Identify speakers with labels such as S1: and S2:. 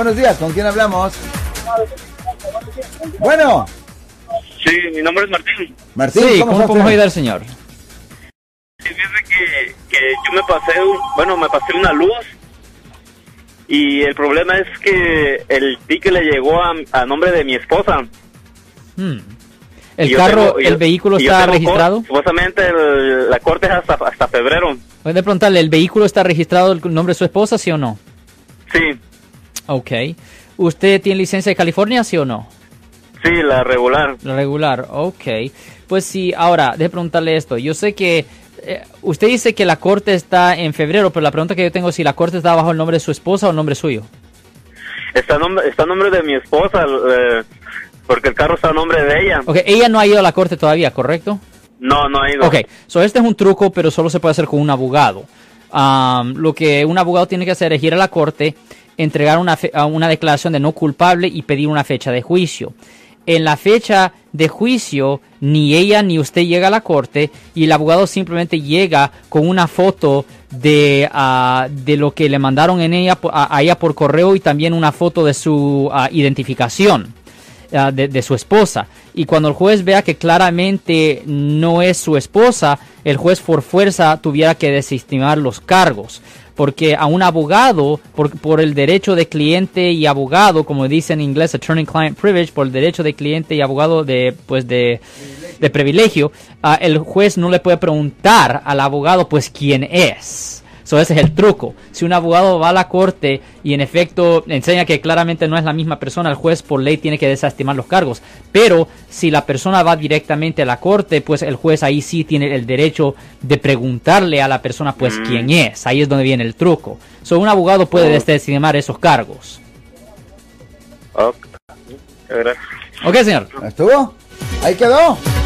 S1: Buenos días, ¿con quién hablamos? Bueno,
S2: Sí, mi nombre es Martín.
S1: Martín,
S3: Sí,
S1: ¿cómo,
S3: ¿cómo podemos ayudar, señor?
S2: Sí, fíjese que, que yo me pasé, un- bueno, me pasé una luz y el problema es que el ticket le llegó a, a nombre de mi esposa.
S3: Hmm. ¿El carro,
S2: tengo-
S3: el
S2: yo-
S3: vehículo está registrado?
S2: Supuestamente el- la corte es hasta, hasta febrero.
S3: Puede preguntarle, ¿el vehículo está registrado el nombre de su esposa, sí o no?
S2: Sí,
S3: Ok. ¿Usted tiene licencia de California, sí o no?
S2: sí, la regular.
S3: La Regular, ok. Pues sí, ahora, déjeme preguntarle esto. Yo sé que eh, usted dice que la corte está en febrero, pero la pregunta que yo tengo es si la corte está bajo el nombre de su esposa o el nombre suyo.
S2: Está a nombre, está nombre de mi esposa, eh, porque el carro está a nombre de ella.
S3: Ok, ella no ha ido a la corte todavía, ¿correcto?
S2: No, no ha ido.
S3: Ok, so este es un truco, pero solo se puede hacer con un abogado. Lo que un abogado tiene que hacer es ir a la corte, entregar una, fe- una declaración de no culpable y pedir una fecha de juicio. En la fecha de juicio, ni ella ni usted llega a la corte y el abogado simplemente llega con una foto de, ah, de lo que le mandaron en ella, a, a ella por correo y también una foto de su ah, identificación ah, de, su esposa. Y cuando el juez vea que claramente no es su esposa, el juez por fuerza tuviera que desestimar los cargos. Porque a un abogado, por, por el derecho de cliente y abogado, como dice en inglés, attorney-client privilege, por el derecho de cliente y abogado de, pues de, de privilegio, ah, el juez no le puede preguntar al abogado, pues, quién es. So, ese es el truco. Si un abogado va a la corte y en efecto enseña que claramente no es la misma persona, el juez por ley tiene que desestimar los cargos. Pero si la persona va directamente a la corte, pues el juez ahí sí tiene el derecho de preguntarle a la persona pues quién es. Ahí es donde viene el truco. So, un abogado puede
S2: Oh.
S3: desestimar esos cargos.
S2: Ok. Gracias.
S3: Ok, señor.
S1: ¿estuvo? Ahí quedó.